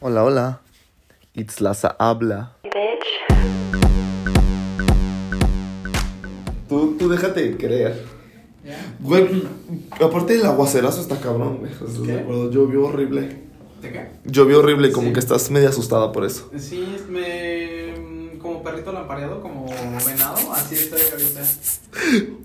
Hola, hola. It's Laza habla. Tú, tú déjate creer. Güey, aparte el aguacerazo está cabrón, güey. ¿Estás de acuerdo? Llovió horrible. ¿Te qué? Llovió horrible, como Sí. que estás medio asustada por eso. Sí, me. Como perrito lampareado, como venado, así estoy ahorita.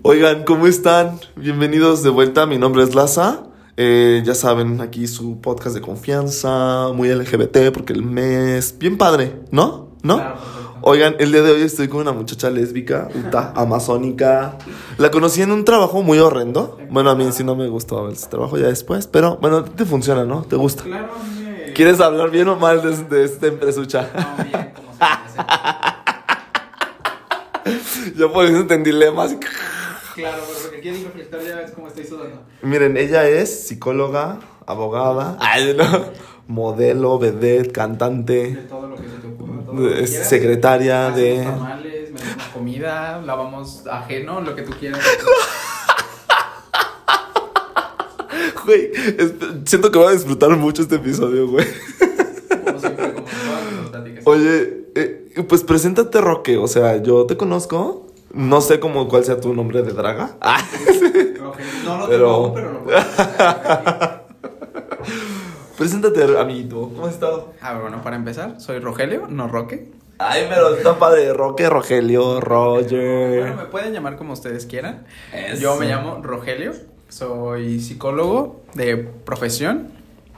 Oigan, ¿cómo están? Bienvenidos de vuelta. Mi nombre es Laza. Eh, ya saben, aquí su podcast de confianza, muy LGBT, porque el mes. Bien padre, ¿no? ¿No? Claro. Oigan, el día de hoy estoy con una muchacha lésbica, uta, amazónica. La conocí en un trabajo muy horrendo. Bueno, a mí sí no me gustó ese trabajo ya después, pero bueno, te funciona, ¿no? ¿Te gusta? Claro, me. ¿Quieres hablar bien o mal de, de esta empresucha? No, bien, como se. Yo por eso entendí dilemas. Claro, pero porque quieren reflectar, ya ves cómo estoy sudando. Miren, ella es psicóloga, abogada, ay, no, modelo, vedette, De cantante, todo lo que se te ocurra. todo lo que es secretaria Hacemos de... tamales, comida, lavamos ajeno, lo que tú quieras. Güey, es- siento que voy a disfrutar mucho este episodio, güey. Como siempre, como todas las pláticas. Oye, eh, pues preséntate, Roque. O sea, yo te conozco. No sé cómo cuál sea tu nombre de draga. Ah, Ok, No lo Pero- tengo pero lo puedo hacer. preséntate, amiguito. ¿Cómo has estado? A ver, bueno, para empezar, soy Rogelio, no Roque. Ay, pero está padre. Roque, Rogelio, Bueno, Roger. me pueden llamar como ustedes quieran. Eso. Yo me llamo Rogelio, soy psicólogo de profesión,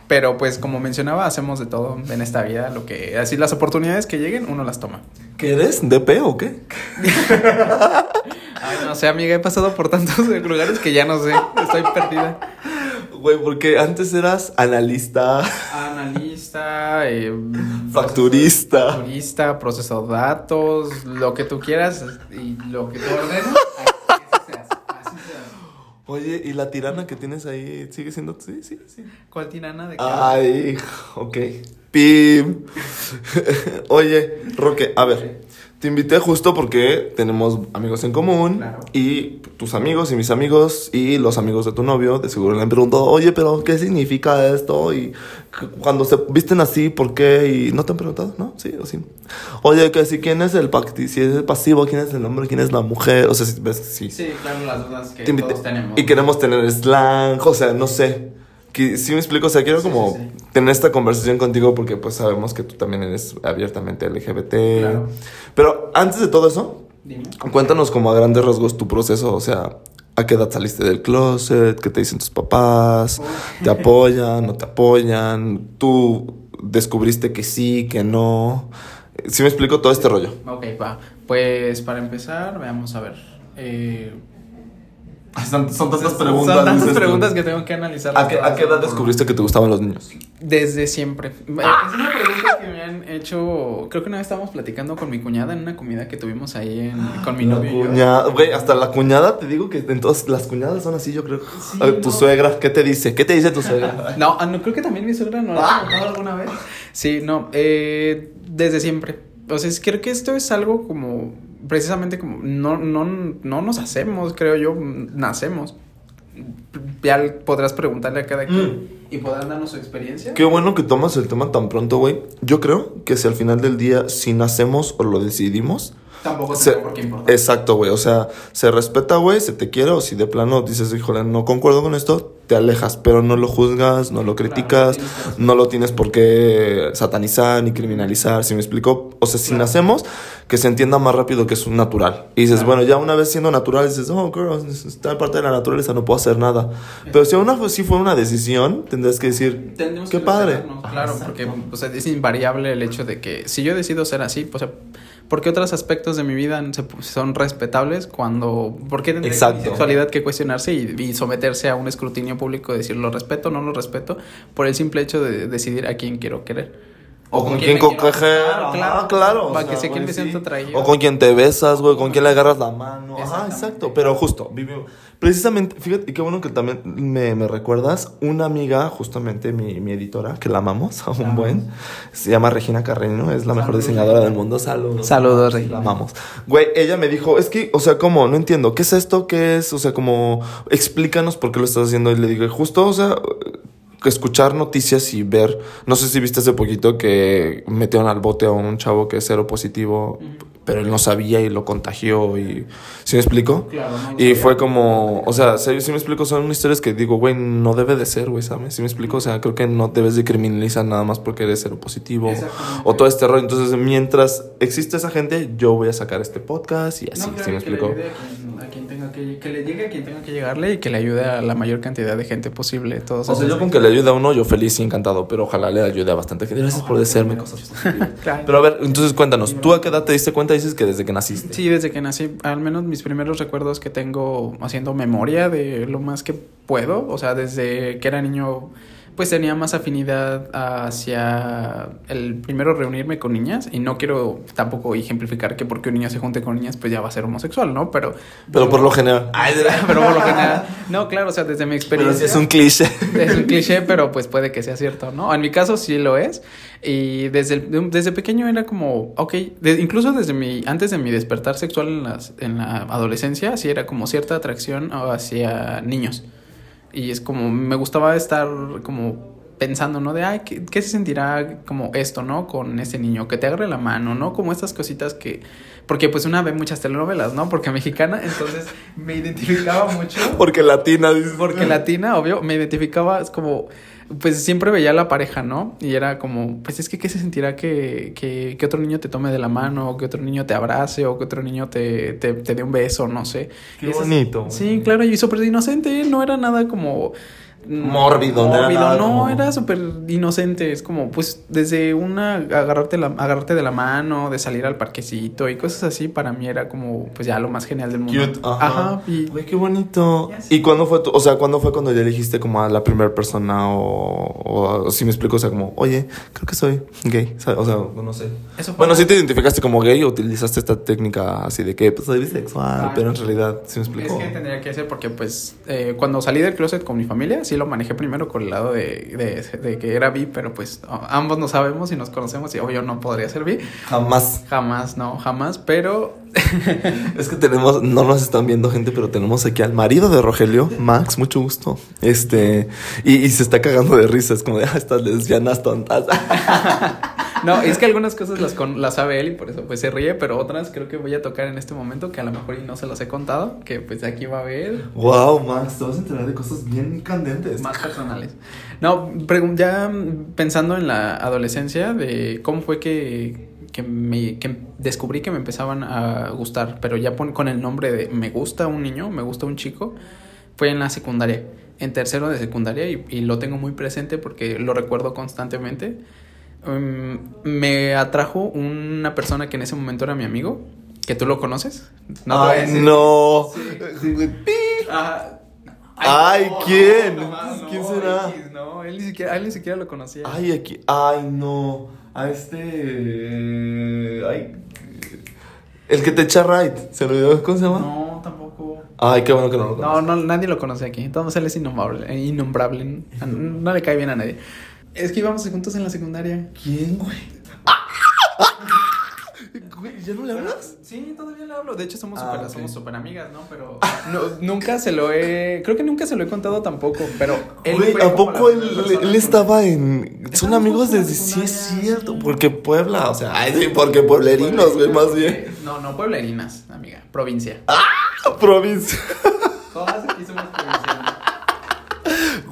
pero pues como mencionaba, hacemos de todo en esta vida, lo que así las oportunidades que lleguen, uno las toma. ¿Qué eres? ¿DP o qué? Ay, no sé, amiga, he pasado por tantos lugares que ya no sé, estoy perdida. Güey, porque antes eras analista, Analista, eh, facturista. facturista, proceso de datos, lo que tú quieras y lo que tú ordenes, así se hace, así se hace. Oye, ¿y la tirana que tienes ahí sigue siendo? Sí, sí, sí. ¿Cuál tirana de qué? Ay, ok. Pim. Oye, Roque, a ver. Te invité justo porque tenemos amigos en común Claro. y tus amigos y mis amigos y los amigos de tu novio de seguro le han preguntado, oye, pero ¿qué significa esto? Y cu- cuando se visten así, ¿por qué? Y no te han preguntado, ¿no? Sí o sí. Oye, que si quién es el si es el pasivo, quién es el hombre, quién es la mujer, o sea, si ves, sí. Sí, claro, las dudas que todos tenemos. Y queremos tener slang, o sea, no sé. Que, sí me explico, o sea, quiero Sí, como sí, sí. tener esta conversación contigo porque pues sabemos que tú también eres abiertamente LGBT. Claro. Pero antes de todo eso, Dime. cuéntanos como a grandes rasgos tu proceso, o sea, ¿a qué edad saliste del closet? ¿Qué te dicen tus papás? ¿Te apoyan? ¿No te apoyan? ¿Tú descubriste que sí, que no? Sí me explico todo este rollo. Ok, va. Pues para empezar, veamos a ver. Eh, Son, tantas Son tantas preguntas que tengo que analizar. ¿A qué, a qué edad descubriste que te gustaban los niños? Desde siempre. Es una pregunta que me han hecho. Creo que una vez estábamos platicando con mi cuñada en una comida que tuvimos ahí en- con mi La novio. güey, hasta la cuñada te digo que en todas las cuñadas son así, yo creo. Sí, A ver, tu no. suegra, ¿qué te dice? ¿Qué te dice tu suegra? No, ah, no, creo que también mi suegra no lo ha preguntado alguna vez. Sí, no, eh, desde siempre. O sea, creo que esto es algo como, precisamente como, no, no, no nos hacemos, creo yo, nacemos. Ya podrás preguntarle a cada quien y podrán darnos su experiencia. Qué bueno que tomas el tema tan pronto, güey. Yo creo que si al final del día, si nacemos o lo decidimos, Tampoco se- por qué importar. exacto, güey. O sea, se respeta, güey, se te quiere, o si de plano dices, híjole, no concuerdo con esto, te alejas, pero no lo juzgas, no lo criticas, tienes razón. no lo tienes por qué satanizar ni criminalizar, ¿sí me explico? O sea, si Claro. nacemos, que se entienda más rápido que es un natural. Y dices, Claro. bueno, ya una vez siendo natural, dices, oh, girl, está parte de la naturaleza, no puedo hacer nada. Pero si aún así fue una decisión, tendrás que decir, Tendremos qué que padre. Claro, porque o sea, es invariable el hecho de que si yo decido ser así, pues, o sea, ¿por qué otros aspectos de mi vida son respetables cuando... ¿Por qué tendría sexualidad que cuestionarse y, y someterse a un escrutinio público y decir lo respeto, no lo respeto, por el simple hecho de decidir a quién quiero querer? O con ¿Con quién quién me quiero- coger. Claro, claro. Para o que sea, sé quién güey, me siento sí. atraído. O con quién te besas, güey, con quién le agarras la mano. Ajá, Exactamente. exacto. Pero justo, vivimos. Precisamente, fíjate, y qué bueno que también me, me recuerdas. Una amiga, justamente mi, mi editora, que la amamos a un La buen. Se llama Regina Carreño, es la mejor diseñadora del mundo. Saludos. Saludos, La Regina. amamos. Güey, ella me dijo, es que, o sea, ¿cómo? No entiendo. ¿Qué es esto? ¿Qué es? O sea, como, explícanos por qué lo estás haciendo. Y le dije, justo, o sea, escuchar noticias y ver, no sé si viste hace poquito que metieron al bote a un chavo que es cero positivo, pero él no sabía y lo contagió y ¿sí me explico? Claro, no lo y fue como, o sea, sí, sí me explico, son historias que digo, güey, no debe de ser, güey, ¿sabes? ¿Sí me explico? O sea, creo que no debes de criminalizar nada más porque eres cero positivo o todo este rollo. Entonces, mientras existe esa gente, yo voy a sacar este podcast y así, No, ¿sí me explico? a quien, a quien tenga que, que le llegue a quien tenga que llegarle y que le ayude a la mayor cantidad de gente posible. Todos O sea, yo con que le ayude a uno, yo feliz y encantado, pero ojalá le ayude a bastante gente. Gracias por decirme cosas. Claro. Pero a ver, entonces cuéntanos, ¿tú a qué edad te diste cuenta? Dices que desde que naciste. Sí, desde que nací, al menos mis primeros recuerdos que tengo haciendo memoria de lo más que puedo, o sea, desde que era niño, pues tenía más afinidad hacia el primero reunirme con niñas y no quiero tampoco ejemplificar que porque un niño se junte con niñas pues ya va a ser homosexual, ¿no? Pero Pero por lo general. pero por lo general, no, claro, o sea, desde mi experiencia es un cliché. es un cliché, pero pues puede que sea cierto, ¿no? En mi caso sí lo es. Y desde, el- desde pequeño era como, ok, de- incluso desde mi, antes de mi despertar sexual en, las, en la adolescencia, sí era como cierta atracción hacia niños. Y es como, me gustaba estar como pensando, ¿no? De, ay, ¿qué, qué se sentirá como esto, ¿no? Con este niño, que te agarre la mano, ¿no? Como estas cositas que... Porque pues una ve muchas telenovelas, ¿no? Porque mexicana, entonces me identificaba mucho. Porque latina, dices. Porque latina, obvio, me identificaba, es como, pues siempre veía a la pareja, ¿no? Y era como, pues es que qué se sentirá que, que, que otro niño te tome de la mano, o que otro niño te abrace, o que otro niño te, te, te dé un beso, no sé. Qué esas- bonito. Sí, claro, y súper inocente, no era nada como... Mórbido, no era nada no, como- era súper inocente, es como, pues, desde una, agarrarte, la, agarrarte de la mano, de salir al parquecito y cosas así, para mí era como, pues ya lo más genial del mundo. Cute, ajá. Ajá, y... Güey, qué bonito. ¿Y cuándo fue tu, o sea, cuándo fue cuando ya elegiste como a la primera persona o, o si me explico, o sea, como, oye, creo que soy gay, o sea, no sé. Eso fue Bueno, si te identificaste como gay o utilizaste esta técnica así de que, pues soy bisexual, Ah, pero en realidad, ¿sí me Es explico? que tendría que ser porque, pues, eh, cuando salí del closet con mi familia, sí lo manejé primero con el lado de, de, de que era bi, pero pues ambos no sabemos y nos conocemos y obvio no podría ser bi. Jamás. Jamás, no, jamás, pero Es que tenemos, no nos están viendo gente, pero tenemos aquí al marido de Rogelio, Max, mucho gusto. Este, y, y se está cagando de risa, es como de, ah, estas lesbianas tontas. no, es que algunas cosas las, con- las sabe él y por eso pues se ríe, pero otras creo que voy a tocar en este momento que a lo mejor y no se las he contado, que pues aquí va a ver wow, Max, te vas a enterar de cosas bien candentes. más personales. No, ya pensando en la adolescencia, de cómo fue que, que, me, que descubrí que me empezaban a gustar, pero ya pon- con el nombre de me gusta un niño, me gusta un chico, fue en la secundaria, en tercero de secundaria, y, y lo tengo muy presente porque lo recuerdo constantemente. Mm, me atrajo una persona que en ese momento era mi amigo, que tú lo conoces. voy a Ay, no. Ah, Ay, ¿quién? no, ¿Quién no, será? X, no, él ni siquiera, él ni siquiera lo conocía. Ay, aquí. Ay, no. A este. Ay. El que te echa right. ¿Se lo olvidó? ¿Cómo se llama? No, tampoco. Ay, qué bueno que no lo No, no, nadie lo conoce aquí. Entonces él es innombrable. eh, innombrable. No le cae bien a nadie. Es que íbamos juntos en la secundaria. ¿Quién, güey? Güey, ¿ya no le hablas? Sí, todavía le hablo. De hecho, somos Ah, súper ok. somos súper amigas, ¿no? Pero no- nunca se lo he. Creo que nunca se lo he contado tampoco. Pero él. Güey, ¿a poco él, estaba en. Son amigos desde. Sí, es cierto. sí. Porque Puebla, o sea. Ay, sí, porque pueblerinos, güey, más bien. No, no, pueblerinas, amiga. Provincia. Ah, provincia. Todas aquí somos.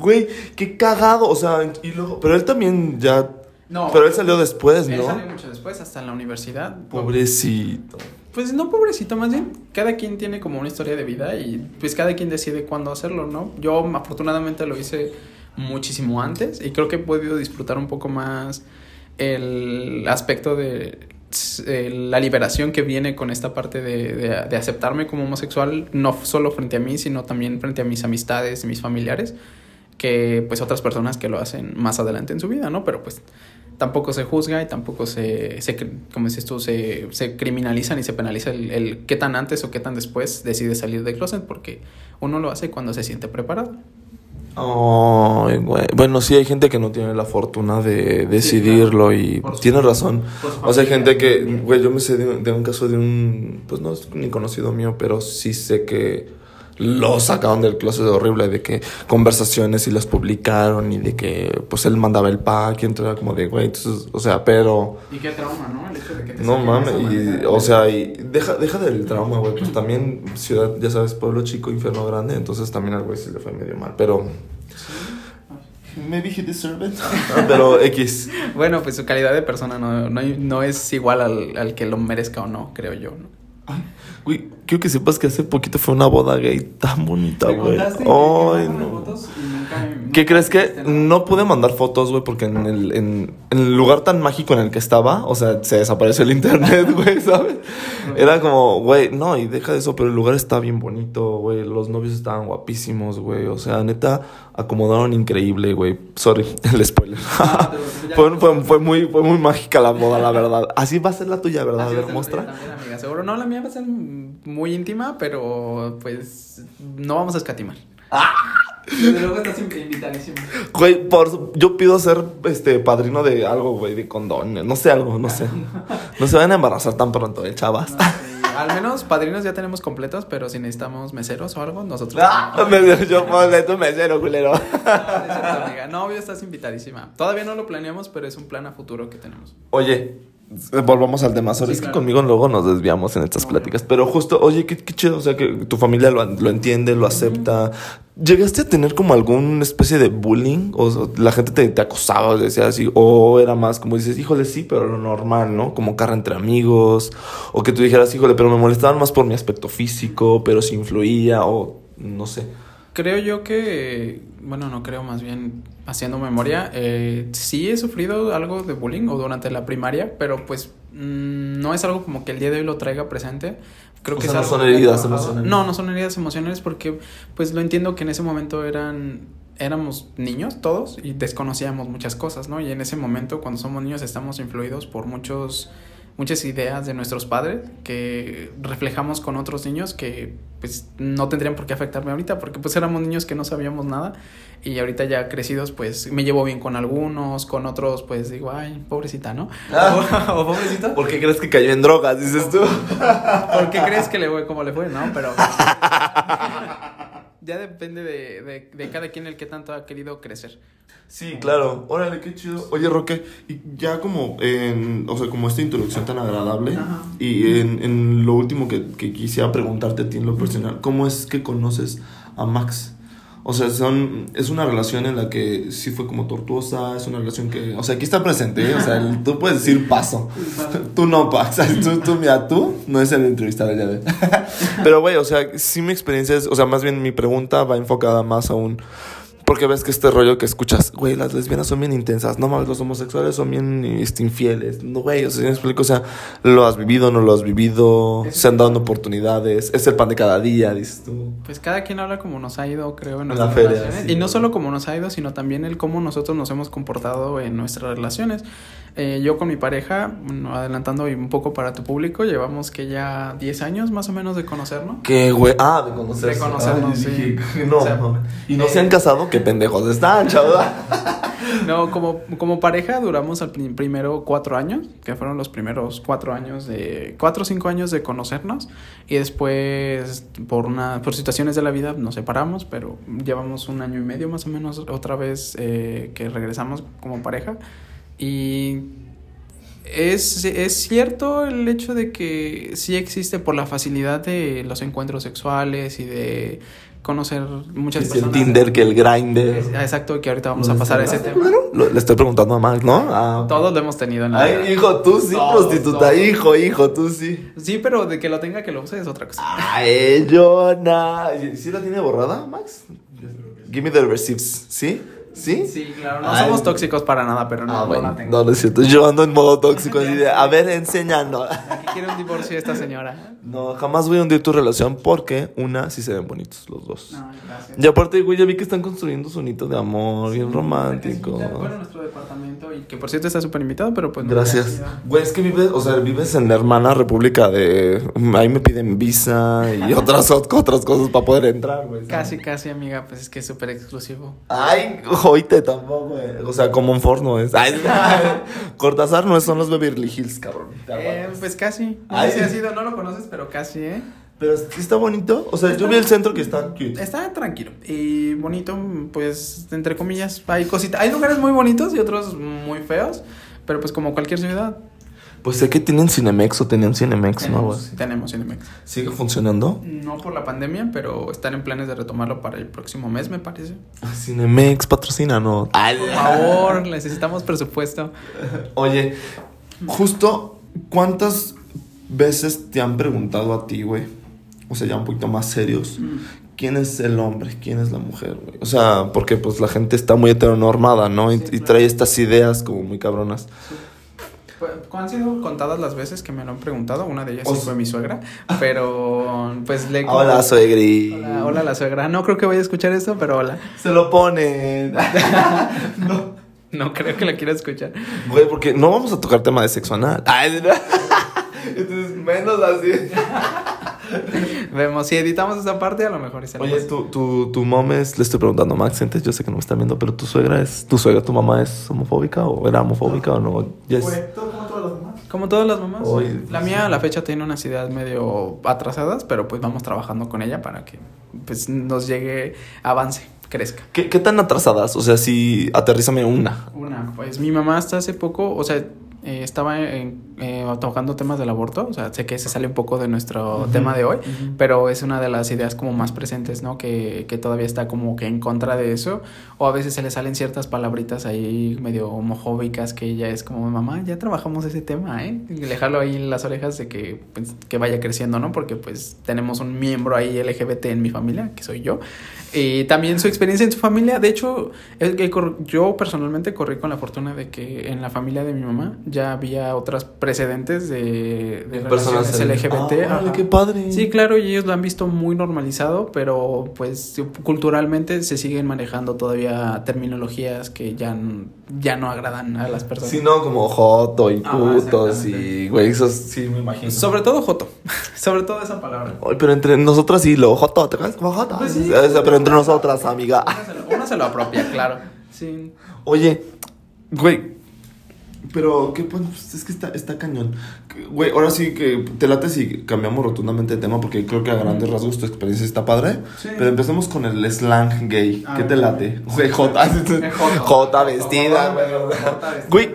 Güey, qué cagado. O sea, y luego. Pero él también ya. No. Pero él salió después, Él ¿no? salió mucho después, hasta en la universidad. Pobrecito. Pues no pobrecito, más bien, cada quien tiene como una historia de vida y pues cada quien decide cuándo hacerlo, ¿no? Yo afortunadamente lo hice muchísimo antes y creo que he podido disfrutar un poco más el aspecto de eh, la liberación que viene con esta parte de, de- de aceptarme como homosexual, no solo frente a mí, sino también frente a mis amistades y mis familiares, que pues otras personas que lo hacen más adelante en su vida, ¿no? Pero pues tampoco se juzga y tampoco se, se como dices tú, se, se criminalizan y se penaliza el, el qué tan antes o qué tan después decide salir del closet, porque uno lo hace cuando se siente preparado. Bueno, sí, hay gente que no tiene la fortuna de decidirlo y tiene razón. O sea, hay gente que, güey, yo me sé de, un- de un caso de un, pues no es ni conocido mío, pero sí sé que lo sacaron del closet horrible de que conversaciones y las publicaron y de que pues él mandaba el pack y entonces era como de güey entonces o sea pero y qué trauma no el hecho de que te no mames y o sea y deja deja del trauma güey pues también ciudad ya sabes pueblo chico infierno grande entonces también al güey se le fue medio mal pero maybe he deserved it. Pero x. Bueno pues su calidad de persona no, no, no es igual al, al que lo merezca o no creo yo ¿no? Ay, güey, quiero que sepas que hace poquito fue una boda gay tan bonita, güey. Ay, no. ¿Qué crees que no pude mandar fotos, güey? Porque en el, en, en el lugar tan mágico en el que estaba, o sea, se desapareció el internet, güey, ¿sabes? Era como, güey, no, y deja de eso, pero el lugar está bien bonito, güey. Los novios estaban guapísimos, güey. O sea, neta, acomodaron increíble, güey. Sorry, el spoiler. Fue, fue, fue muy, fue muy mágica la boda, la verdad. Así va a ser la tuya, ¿verdad? A Así ver, a muestra. tuya también, amiga, seguro. No, la mía va a ser muy íntima, pero pues no vamos a escatimar. Desde luego estás invitadísimo. Güey, por, yo pido ser este padrino de algo, güey, de condón. No sé, algo, no sé. No se vayan a embarazar tan pronto, eh, chavas. No, sí, Al menos padrinos ya tenemos completos, pero si necesitamos meseros o algo, nosotros. Ah, me- yo ponle tu mesero, culero. No, cierto, amiga. No, obvio, estás invitadísima. Todavía no lo planeamos, pero es un plan a futuro que tenemos. Oye, volvamos al tema. Sorry, Sí, es que claro. conmigo luego nos desviamos en estas pláticas. Pero justo, oye, qué, qué chido. O sea, que tu familia lo, lo entiende, lo acepta. ¿Llegaste a tener como alguna especie de bullying? O la gente te, te acosaba, decía así. O era más como dices, híjole, sí, pero lo normal, ¿no? Como carra entre amigos. O que tú dijeras, híjole, pero me molestaban más por mi aspecto físico, pero si influía, o no sé. Creo yo que, bueno, no creo, más bien haciendo memoria, eh, sí he sufrido algo de bullying o durante la primaria, pero pues mm, no es algo como que el día de hoy lo traiga presente. Creo O que sea, no son heridas emocionales. No, no son heridas emocionales porque pues lo entiendo que en ese momento eran éramos niños todos y desconocíamos muchas cosas, ¿no? Y en ese momento cuando somos niños estamos influidos por muchos muchas ideas de nuestros padres que reflejamos con otros niños que pues no tendrían por qué afectarme ahorita porque pues éramos niños que no sabíamos nada y ahorita ya crecidos pues me llevo bien con algunos, con otros pues digo, ay, pobrecita, ¿no? Ah. O, o pobrecito. ¿Por qué crees que cayó en drogas, dices tú? ¿Por qué crees que le fue como le fue? No, pero ya depende de, de, de cada quien el que tanto ha querido crecer. Sí, claro. Órale, qué chido. Oye, Roque, y ya como en, o sea, como esta introducción tan agradable Ajá. y en, en lo último que, que quisiera preguntarte a ti en lo personal, ¿cómo es que conoces a Max? O sea, son, es una relación en la que sí fue como tortuosa, es una relación que, o sea, aquí está presente, ¿eh? o sea, el- tú puedes decir paso. Tú no, Pax. Tú, tú, mira, tú no es el entrevistado ya de. Pero, güey, o sea, sí mi experiencia es, o sea, más bien mi pregunta va enfocada más a un. Porque ves que este rollo que escuchas, güey, las lesbianas son bien intensas, no mames, los homosexuales son bien este, infieles, no, güey, o sea, ¿sí me explico, o sea, lo has vivido, no lo has vivido, se han dado oportunidades, es el pan de cada día, dices tú. Pues cada quien habla como nos ha ido, creo, en En nuestras la feria, relaciones. sí. Y no solo como nos ha ido, sino también el cómo nosotros nos hemos comportado en nuestras relaciones. Eh, yo con mi pareja, bueno, adelantando un poco para tu público, llevamos que ya 10 años más o menos de conocernos. ¿Qué, güey? Ah, de conocerse. De conocernos, Ay, sí. dije, No, O sea, mames. y no eh, se han casado, qué pendejos están, chaval. No, como, como pareja duramos al prim- primero cuatro años, que fueron los primeros cuatro años de, cuatro o cinco años de conocernos, y después por una, por situaciones de la vida nos separamos, pero llevamos un año y medio más o menos otra vez eh, que regresamos como pareja, y es, es cierto el hecho de que sí existe por la facilidad de los encuentros sexuales y de conocer muchas Es el personas. Tinder que el Grinder. Es- Exacto, que ahorita vamos a pasar a ese tema. Lo- le estoy preguntando a Max, ¿no? Ah. Todos lo hemos tenido en la vida. Ay, hijo, tú sí, Todos, prostituta. todos. Hijo, hijo, tú sí. Sí, pero de que lo tenga que lo use es otra cosa. Ay, Jonah. ¿Sí la tiene borrada, Max? Give me the receipts, ¿sí? ¿Sí? Sí, claro. No Ay. somos tóxicos para nada, pero no, ah, no bueno. la tengo. No, no es cierto. Yo ando en modo tóxico. Así de, a ver, enséñanos. Aquí quiere un divorcio esta señora. No, jamás voy a hundir tu relación porque, una, sí se ven bonitos los dos. No, gracias. Y aparte, güey, ya vi que están construyendo su nito de amor, bien romántico. Bueno, nuestro departamento y que por cierto está súper invitado, pero pues no Gracias. Güey, es que vives, o sea, vives en la hermana república de... Ahí me piden visa y otras, otras cosas para poder entrar, güey. Casi, casi, amiga, pues es que es súper exclusivo. Ay, oíte tampoco, güey. O sea, como un forno es. Ay, Cortázar no son los Beverly Hills, cabrón. Eh, pues casi. No Ay. sé si ha sido, no lo conoces, pero casi, ¿eh? Pero sí está bonito. O sea, yo vi el centro que está cute. Está tranquilo y bonito, pues, entre comillas, hay cositas. Hay lugares muy bonitos y otros muy feos, pero pues como cualquier ciudad. Pues sé que tienen Cinemex o tenían Cinemex, ¿no? Algo Tenemos, Cinemex. ¿Sigue funcionando? No por la pandemia, pero están en planes de retomarlo para el próximo mes, me parece. Cinemex, patrocínanos. Ay, Por favor, necesitamos presupuesto. Oye, justo, ¿cuántas veces te han preguntado a ti, güey? O sea, ya un poquito más serios. ¿Quién es el hombre? ¿Quién es la mujer, güey? O sea, porque pues la gente está muy heteronormada, ¿no? Y, Sí, y claro. trae estas ideas como muy cabronas. Han sido contadas las veces que me lo han preguntado. Una de ellas sí fue mi suegra. Pero, pues le. Hola, suegri. Hola, hola, la suegra. No creo que vaya a escuchar esto, pero hola. Se lo ponen. No creo que la quiera escuchar. Güey, porque no vamos a tocar tema de sexo anal. No. Entonces, menos así. Vemos, si editamos esa parte, a lo mejor es Oye, tu, tu, tu mom es, le estoy preguntando a Max, antes yo sé que no me están viendo, pero tu suegra es, tu suegra, tu mamá es homofóbica o era homofóbica o no? Ya es- como todas las demás. Como todas las mamás. La mía a la fecha tiene unas ideas medio atrasadas, pero pues vamos trabajando con ella para que pues nos llegue avance, crezca. ¿Qué, ¿Qué tan atrasadas? O sea, si aterrízame una. Una, pues mi mamá hasta hace poco, o sea, eh, estaba en- eh, tocando temas del aborto, o sea, sé que se sale un poco de nuestro Ujú, tema de hoy, ujú. pero es una de las ideas como más presentes, ¿no? Que, que todavía está como que en contra de eso, o a veces se le salen ciertas palabritas ahí medio homofóbicas que ella es como, mamá, ya trabajamos ese tema, ¿eh? Y le jalo ahí las orejas de que, pues, que vaya creciendo, ¿no? Porque pues tenemos un miembro ahí LGBT en mi familia, que soy yo, y también su experiencia en su familia, de hecho, el cor- yo personalmente corrí con la fortuna de que en la familia de mi mamá ya había otras precedentes de, de relaciones LGBT. Ah, qué padre. Sí, claro, y ellos lo han visto muy normalizado, pero pues culturalmente se siguen manejando todavía terminologías que ya, ya no agradan a las personas. Sí, no, como joto y Ajá, putos y, güey, eso sí me imagino. Sobre todo Joto, sobre todo esa palabra. Ay, pero entre nosotras sí, lo joto, ¿te acuerdas como joto? Pues sí. Pero entre nosotras, amiga. Uno se lo, uno se lo apropia, claro. Sí. Oye, güey, pero qué pues es que está, está cañón. Güey, ahora sí que te late si cambiamos rotundamente de tema porque creo que a grandes rasgos tu experiencia está padre. Sí. Pero empecemos con el slang gay. Ah, ¿Qué te late? Güey. Joto. Jota vestida, güey.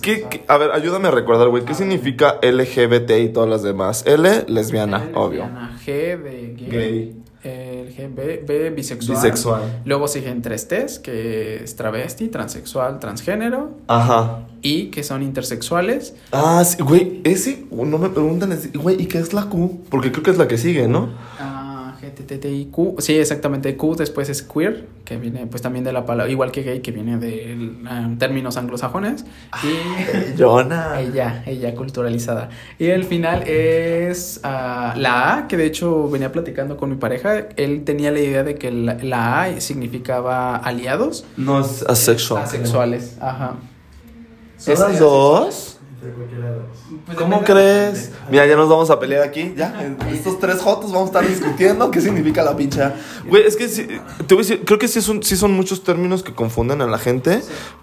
¿qué, a ver, ayúdame a recordar, güey. ¿Qué significa LGBT y todas las demás? L, lesbiana, obvio. lesbiana, G de gay. Gay. El G, B, B, bisexual. Bisexual. Luego siguen tres T's, que es travesti, transexual, transgénero. Ajá. Y que son intersexuales. Ah, sí, güey, ese, no me preguntan, güey, ¿y qué es la Q? Porque creo que es la que sigue, ¿no? Ah, GTTIQ. Sí, exactamente. Q después es queer, que viene pues también de la palabra, igual que gay, que viene de términos anglosajones. Y Jonah. ella, ella culturalizada. Y el final es ah, la A, que de hecho venía platicando con mi pareja. Él tenía la idea de que la, la A significaba aliados. No es asexual. Asexuales, ajá. ¿Son las dos? Pues ¿Cómo de crees? Mira, ya nos vamos a pelear aquí. Ya, estos tres jotos vamos a estar discutiendo qué significa la pincha. Güey, es que sí, te voy a decir, creo que sí son, sí son muchos términos que confunden a la gente,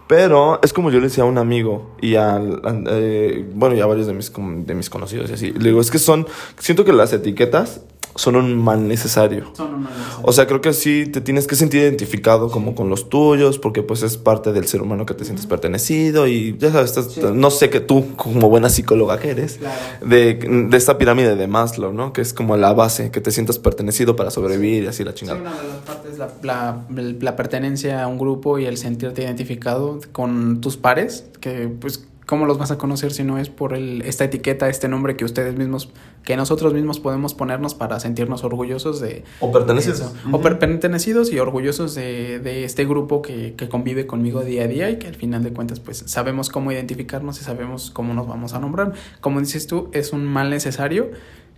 pero es como yo le decía a un amigo y a, a- eh, bueno, y a varios de mis, de mis conocidos y así. Le digo, es que son, siento que las etiquetas son un mal necesario. Son una O sea, creo que sí te tienes que sentir identificado como con los tuyos, porque pues es parte del ser humano que te sientes pertenecido y ya sabes, estás- Sí. no sé que tú, como buena psicóloga que eres, Claro. de, de esta pirámide de Maslow, ¿no? Que es como la base, que te sientas pertenecido para sobrevivir y así la Sí, chingada. una de las partes, la, la, la pertenencia a un grupo y el sentirte identificado con tus pares, que pues, ¿cómo los vas a conocer si no es por el, esta etiqueta, este nombre que ustedes mismos, que nosotros mismos podemos ponernos para sentirnos orgullosos de... O pertenecidos. O per- pertenecidos y orgullosos de, de este grupo que, que convive conmigo día a día y que al final de cuentas pues sabemos cómo identificarnos y sabemos cómo nos vamos a nombrar. Como dices tú, es un mal necesario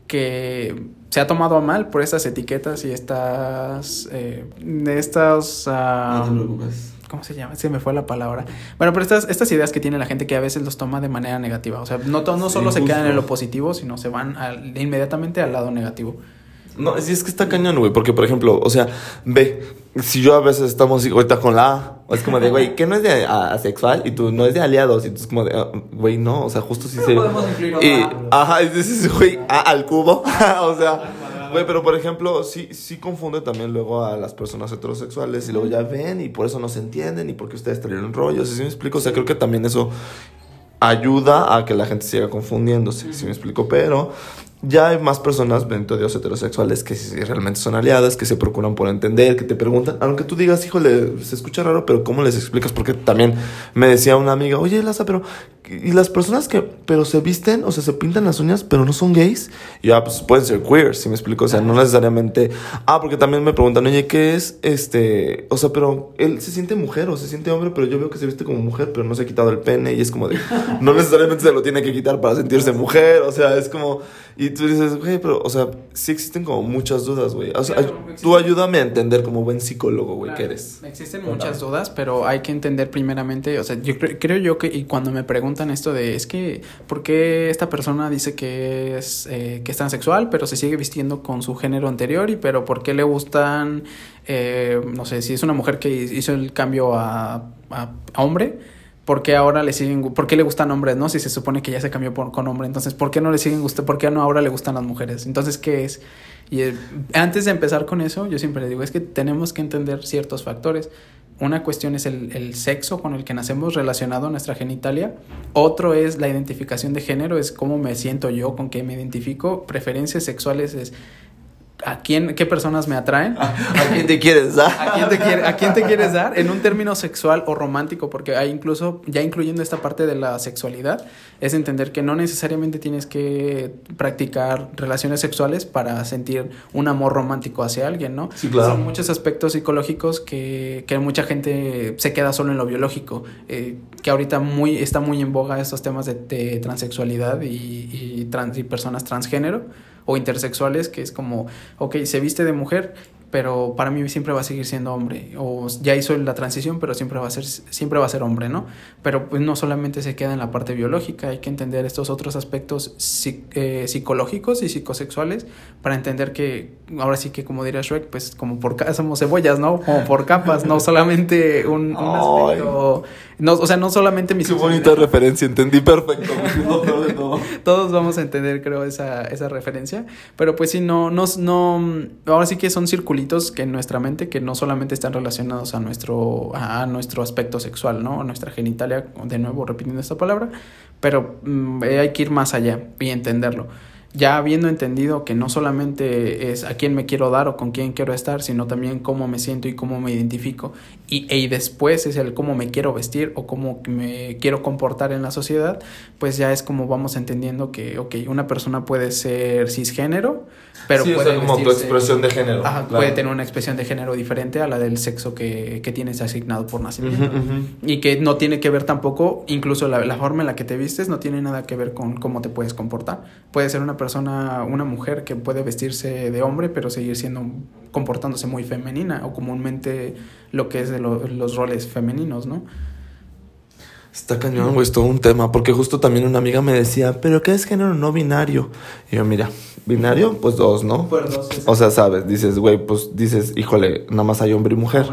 que se ha tomado a mal por estas etiquetas y estas... Eh, de estas... ah, preocupes. ¿Cómo se llama? Se me fue la palabra. Bueno, pero estas, estas ideas que tiene la gente que a veces los toma de manera negativa. O sea, no, to- no Sí, solo se quedan en lo positivo, sino se van al- inmediatamente al lado negativo. No, sí, es que está cañón, güey, porque por ejemplo, o sea, ve, si yo a veces estamos ahorita con la A, es como de, güey, ¿qué no es de a- asexual? Y tú no es de aliados, y tú es como de, ah, güey, no, o sea, justo sí se... podemos incluir Y, otra. ajá, y dices, güey, A al cubo, o sea, Güey, pero por ejemplo, sí, sí confunde también luego a las personas heterosexuales y luego ya ven y por eso no se entienden y porque ustedes traen rollos. ¿Sí me explico? O sea, creo que también eso ayuda a que la gente siga confundiéndose. ¿Sí me explico? Pero ya hay más personas de los heterosexuales que realmente son aliadas, que se procuran por entender, que te preguntan, aunque tú digas, híjole, se escucha raro, pero ¿cómo les explicas? Porque también me decía una amiga, oye, Laza, pero y las personas que, pero se visten, o sea, se pintan las uñas, pero no son gays, y ya, pues pueden ser queer, si me explico, o sea, no necesariamente, ah, porque también me preguntan, oye, ¿qué es este? O sea, pero él se siente mujer o se siente hombre, pero yo veo que se viste como mujer, pero no se ha quitado el pene, y es como de, no necesariamente se lo tiene que quitar para sentirse mujer, o sea, es como, y tú dices, güey, pero, o sea, sí existen como muchas dudas, güey, o sea, Claro, ay- tú ayúdame a entender como buen psicólogo, güey, que Claro, eres. Existen muchas dudas, pero hay que entender primeramente, o sea, yo cre- creo yo que y cuando me preguntan esto de, es que, ¿por qué esta persona dice que es, eh, que es transexual, pero se sigue vistiendo con su género anterior y pero por qué le gustan, eh, no sé, si es una mujer que hizo el cambio a, a- hombre? ¿Por qué ahora le siguen, gu- por qué le gustan hombres, no? Si se supone que ya se cambió con hombre, entonces, ¿por qué no le siguen gustando, por qué no ahora le gustan las mujeres? Entonces, ¿qué es? Y eh, antes de empezar con eso, yo siempre digo, es que tenemos que entender ciertos factores. Una cuestión es el, el sexo con el que nacemos relacionado a nuestra genitalia. Otro es la identificación de género, es cómo me siento yo, con qué me identifico. Preferencias sexuales es a quién, qué personas me atraen. ¿A quién te quieres dar? ¿A quién, te quiere- ¿A quién te quieres dar? En un término sexual o romántico, porque hay incluso, ya incluyendo esta parte de la sexualidad, es entender que no necesariamente tienes que practicar relaciones sexuales para sentir un amor romántico hacia alguien, ¿no? Sí, claro. Son muchos aspectos psicológicos que, que mucha gente se queda solo en lo biológico, eh, que ahorita muy, está muy en boga estos temas de, de transexualidad y, y, trans- y personas transgénero o intersexuales, que es como, ok, se viste de mujer, pero para mí siempre va a seguir siendo hombre, o ya hizo la transición, pero siempre va a ser, siempre va a ser hombre, ¿no? Pero pues no solamente se queda en la parte biológica, hay que entender estos otros aspectos eh, psicológicos y psicosexuales para entender que, ahora sí que como diría Shrek, pues como por ca- somos cebollas, ¿no? Como por capas, no solamente un, un aspecto, no, o sea, no solamente mi Qué bonita referencia, entendí perfecto. todos vamos a entender, creo, esa, esa referencia. Pero pues sí, no, no, no, ahora sí que son circulitos que en nuestra mente que no solamente están relacionados a nuestro, a nuestro aspecto sexual, ¿no? A nuestra genitalia, de nuevo repitiendo esta palabra, pero mm, eh, hay que ir más allá y entenderlo. Ya habiendo entendido que no solamente es a quién me quiero dar o con quién quiero estar, sino también cómo me siento y cómo me identifico. Y, y después es el cómo me quiero vestir o cómo me quiero comportar en la sociedad, pues ya es como vamos entendiendo que, ok, una persona puede ser cisgénero, pero sí, o puede sea, como tu expresión de género. Ajá, claro. puede tener una expresión de género diferente a la del sexo que, que tienes asignado por nacimiento. Ujú, ujú. Y que no tiene que ver tampoco, incluso la, la forma en la que te vistes no tiene nada que ver con cómo te puedes comportar. Puede ser una persona, una mujer que puede vestirse de hombre, pero seguir siendo, comportándose muy femenina, o comúnmente lo que es de lo- los roles femeninos, ¿no? Está cañón, güey, es todo un tema. Porque justo también una amiga me decía, ¿pero qué es género no binario? Y yo, mira, binario, pues dos, ¿no? O sea, sabes, dices, güey, pues dices, híjole, nada más hay hombre y mujer.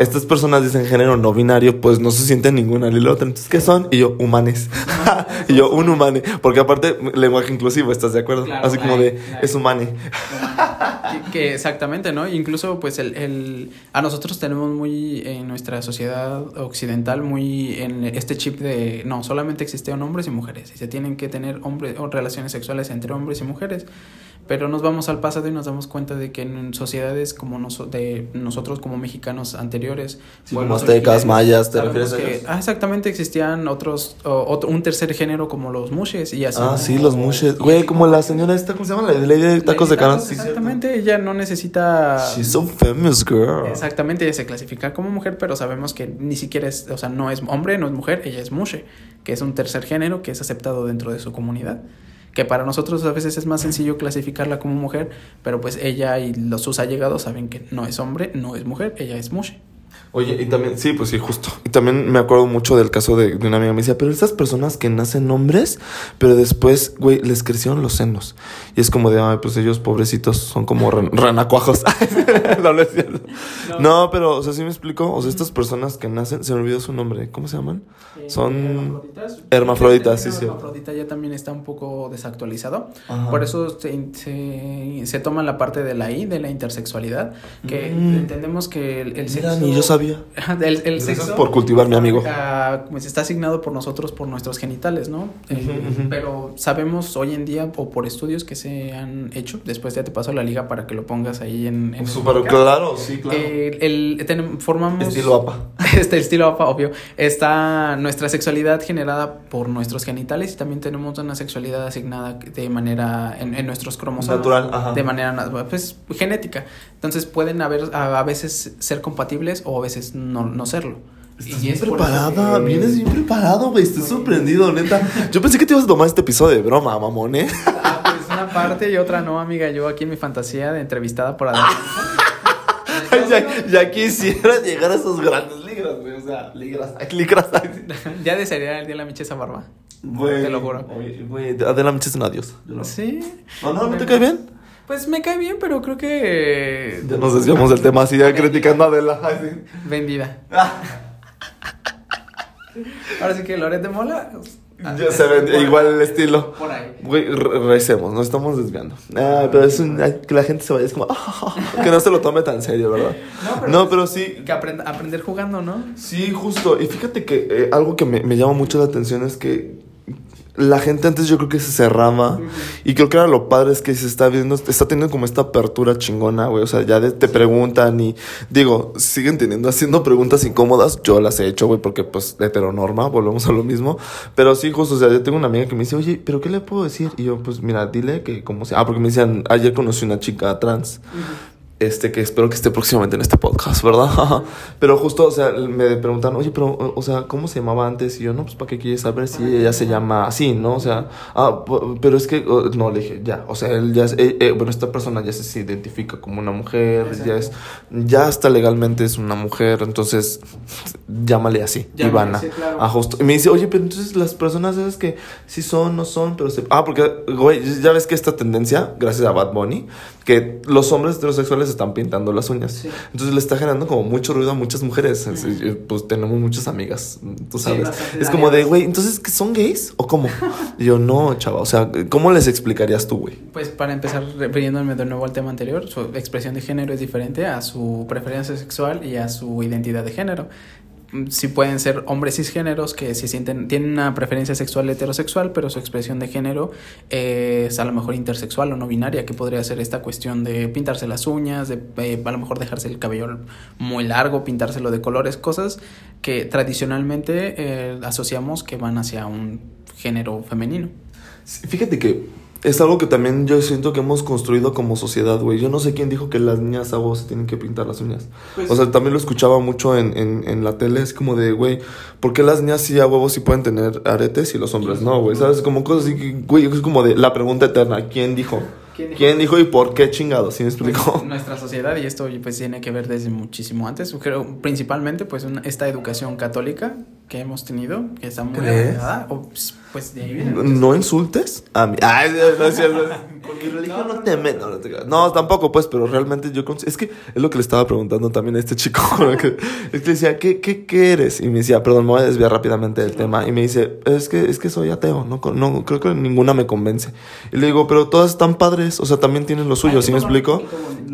Estas personas dicen género no binario, pues no se sienten ninguna ni la otra. Entonces, ¿qué son? Y yo, humanes. y yo, un humane. Porque aparte, lenguaje inclusivo, ¿estás de acuerdo? Claro, Así como de, es humane. Que, que exactamente, ¿no? Incluso, pues, el, el, a nosotros tenemos muy, en nuestra sociedad occidental, muy en este chip de, no, solamente existen hombres y mujeres, y se tienen que tener hombres o relaciones sexuales entre hombres y mujeres. Pero nos vamos al pasado y nos damos cuenta de que en sociedades como noso- de nosotros como mexicanos anteriores, Sí, como aztecas, mayas, ¿te refieres a ellos? ah, exactamente, existían otros, o- otro, un tercer género como los mushes y así. Ah, sí, los mushes. Güey, como la señora esta, ¿cómo se llama? La lady de tacos de cierto. Exactamente, ella no necesita... She's so famous, girl. Exactamente, ella se clasifica como mujer, pero sabemos que ni siquiera es, o sea, no es hombre, no es mujer, ella es mushe, que es un tercer género que es aceptado dentro de su comunidad. Que para nosotros a veces es más sencillo clasificarla como mujer, pero pues ella y los sus allegados saben que no es hombre, no es mujer, ella es mushe. Oye, y también, sí, pues sí, justo. Y también me acuerdo mucho del caso de, de una amiga. Me decía, pero estas personas que nacen hombres, pero después, güey, les crecieron los senos. Y es como de, ay, pues ellos pobrecitos son como ren- renacuajos. no, no es cierto. No. pero, o sea, sí me explico. O sea, estas personas que nacen, se me olvidó su nombre. ¿Cómo se llaman? Son hermafroditas. hermafroditas, sí, sí. hermafrodita ya también está un poco desactualizado. Ajá. Por eso se, se, se toma la parte de la I, de la intersexualidad, que Mm. entendemos que el, el Mira, sexo... ni yo sabía. El, sexo por cultivar, mi amigo. ah, pues está asignado por nosotros por nuestros genitales, ¿no? Eh. Pero sabemos hoy en día, o por estudios que se han hecho, después ya te paso la liga para que lo pongas ahí en... en Súper claro, sí, claro. Eh, el, tenem- formamos Estilo APA. este estilo APA, obvio está nuestra sexualidad generada por nuestros genitales y también tenemos una sexualidad asignada de manera en, en nuestros cromosomas Natural, ajá. de manera pues genética entonces pueden haber a, a veces ser compatibles o a veces no, no serlo Estás Y bien es preparada, que- vienes bien preparado, güey. Estoy sorprendido, neta. Yo pensé que te ibas a tomar este episodio de broma, mamón, ¿eh? Ah, pues una parte y otra no amiga yo aquí en mi fantasía de entrevistada por Adán ya, ya quisiera llegar a esos grandes ligras, güey. O sea, ligras, ligras. ya desearía el día de la micha esa barba Güey. Te lo juro. Güey, Adela Micha es un adiós. Sí No, no, ¿no te cae bien? Pues me cae bien pero creo que Ya nos desviamos del tema así, ya criticando a Adela. Ay, sí. vendida Ahora sí que Loret de Mola. ah, Ya se ve igual el estilo. Por ahí. Güey, re- recemos, nos estamos desviando. Ah, pero es un, que la gente se vaya, es como, que no se lo tome tan serio, ¿verdad? No, pero No, pero sí, Que aprend- aprender jugando, ¿no? Sí, justo. Y fíjate que eh, algo que me, me llama mucho la atención es que la gente antes yo creo que se cerraba. Y creo que ahora lo padre es que se está viendo, está teniendo como esta apertura chingona, güey. O sea, ya de- te preguntan y digo, siguen teniendo, haciendo preguntas incómodas. Yo las he hecho, güey, porque pues heteronorma, volvemos a lo mismo. Pero sí, justo, o sea, yo tengo una amiga que me dice, oye, ¿pero qué le puedo decir? Y yo, pues mira, dile que como sea. Ah, porque me decían, ayer conocí una chica trans. Este, que espero que esté próximamente en este podcast, ¿verdad? pero justo, o sea, me preguntan, oye, pero, o sea, ¿cómo se llamaba antes? Y yo, no, pues, ¿para qué quieres saber si ella se llama así, no? O sea, ah, pero es que, no, le dije, ya, o sea, él ya, eh, eh, bueno, esta persona ya se, identifica como una mujer, ya es, ya hasta legalmente es una mujer, entonces, llámale así, Llámale, Ivana. sí, claro. Ah, justo. Y me dice, oye, pero entonces las personas esas que sí son, no son, pero se... Ah, porque, güey, ya ves que esta tendencia, gracias a Bad Bunny, que los hombres heterosexuales se están pintando las uñas. Sí. Entonces le está generando como mucho ruido a muchas mujeres. Es- es- Pues tenemos muchas amigas, tú sabes. es como de, güey, entonces, ¿que ¿son gays o cómo? Y yo, no, chava, o sea, ¿cómo les explicarías tú, güey? Pues para empezar, refiriéndome de nuevo al tema anterior, su expresión de género es diferente a su preferencia sexual y a su identidad de género. Sí pueden ser hombres cisgéneros que se sienten, tienen una preferencia sexual heterosexual, pero su expresión de género es a lo mejor intersexual o no binaria, que podría ser esta cuestión de pintarse las uñas, de eh, a lo mejor dejarse el cabello muy largo, pintárselo de colores, cosas que tradicionalmente eh, asociamos que van hacia un género femenino. Fíjate que es algo que también yo siento que hemos construido como sociedad, güey. Yo no sé quién dijo que las niñas a vos se tienen que pintar las uñas. Pues- o sea, también lo escuchaba mucho en, en, en la tele. Es como de, güey, ¿por qué las niñas sí a huevos sí pueden tener aretes y los hombres no, güey? ¿Sabes? Como cosas así, que, güey, es como de la pregunta eterna. ¿Quién dijo? ¿Quién dijo? ¿Quién dijo y por qué chingado? ¿Sí me explico? nuestra sociedad y esto pues tiene que ver desde muchísimo antes creo principalmente pues una- esta educación católica que hemos tenido que está muy arraigada, o, pues, de ahí viene muchas No insultes a mí. Ay, no, no es cierto. Con mi religión no te meto. No, te. No, tampoco, pues, pero realmente yo. cons- Es que es lo que le estaba preguntando también a este chico. con que, es que le decía, ¿qué, qué, qué eres? Y me decía, perdón, me voy a desviar rápidamente del tema. Y me dice, es que, es que soy ateo. No, con- no, creo que ninguna me convence. Y le digo, pero todas están padres. O sea, también tienen lo suyo, Ay, ¿sí me explico?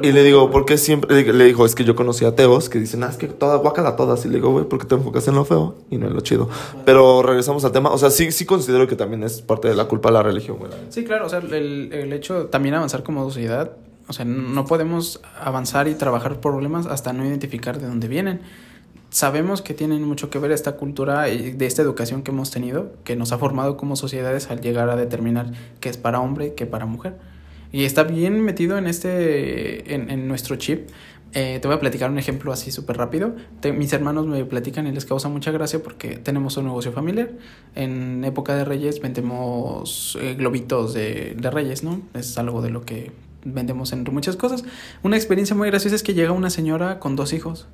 Y le digo, ¿por qué siempre? Le digo, es que yo conocí ateos que dicen, ah, es que todas, guácala todas. Y le digo, güey, ¿por qué te enfocas en lo feo y no en lo chido? Pero regresamos al tema. O sea, sí, sí considero que también es parte de la culpa de la religión, güey. Sí, claro, o sea, el, el hecho también avanzar como sociedad, o sea, no podemos avanzar y trabajar problemas hasta no identificar de dónde vienen. Sabemos que tienen mucho que ver esta cultura y de esta educación que hemos tenido, que nos ha formado como sociedades al llegar a determinar qué es para hombre y qué para mujer. Y está bien metido en este, en, en nuestro chip. Eh, te voy a platicar un ejemplo así súper rápido. Mis hermanos me platican y les causa mucha gracia porque tenemos un negocio familiar. En época de Reyes vendemos eh, globitos de, de Reyes, ¿no? Es algo de lo que vendemos en muchas cosas. Una experiencia muy graciosa es que llega una señora con dos hijos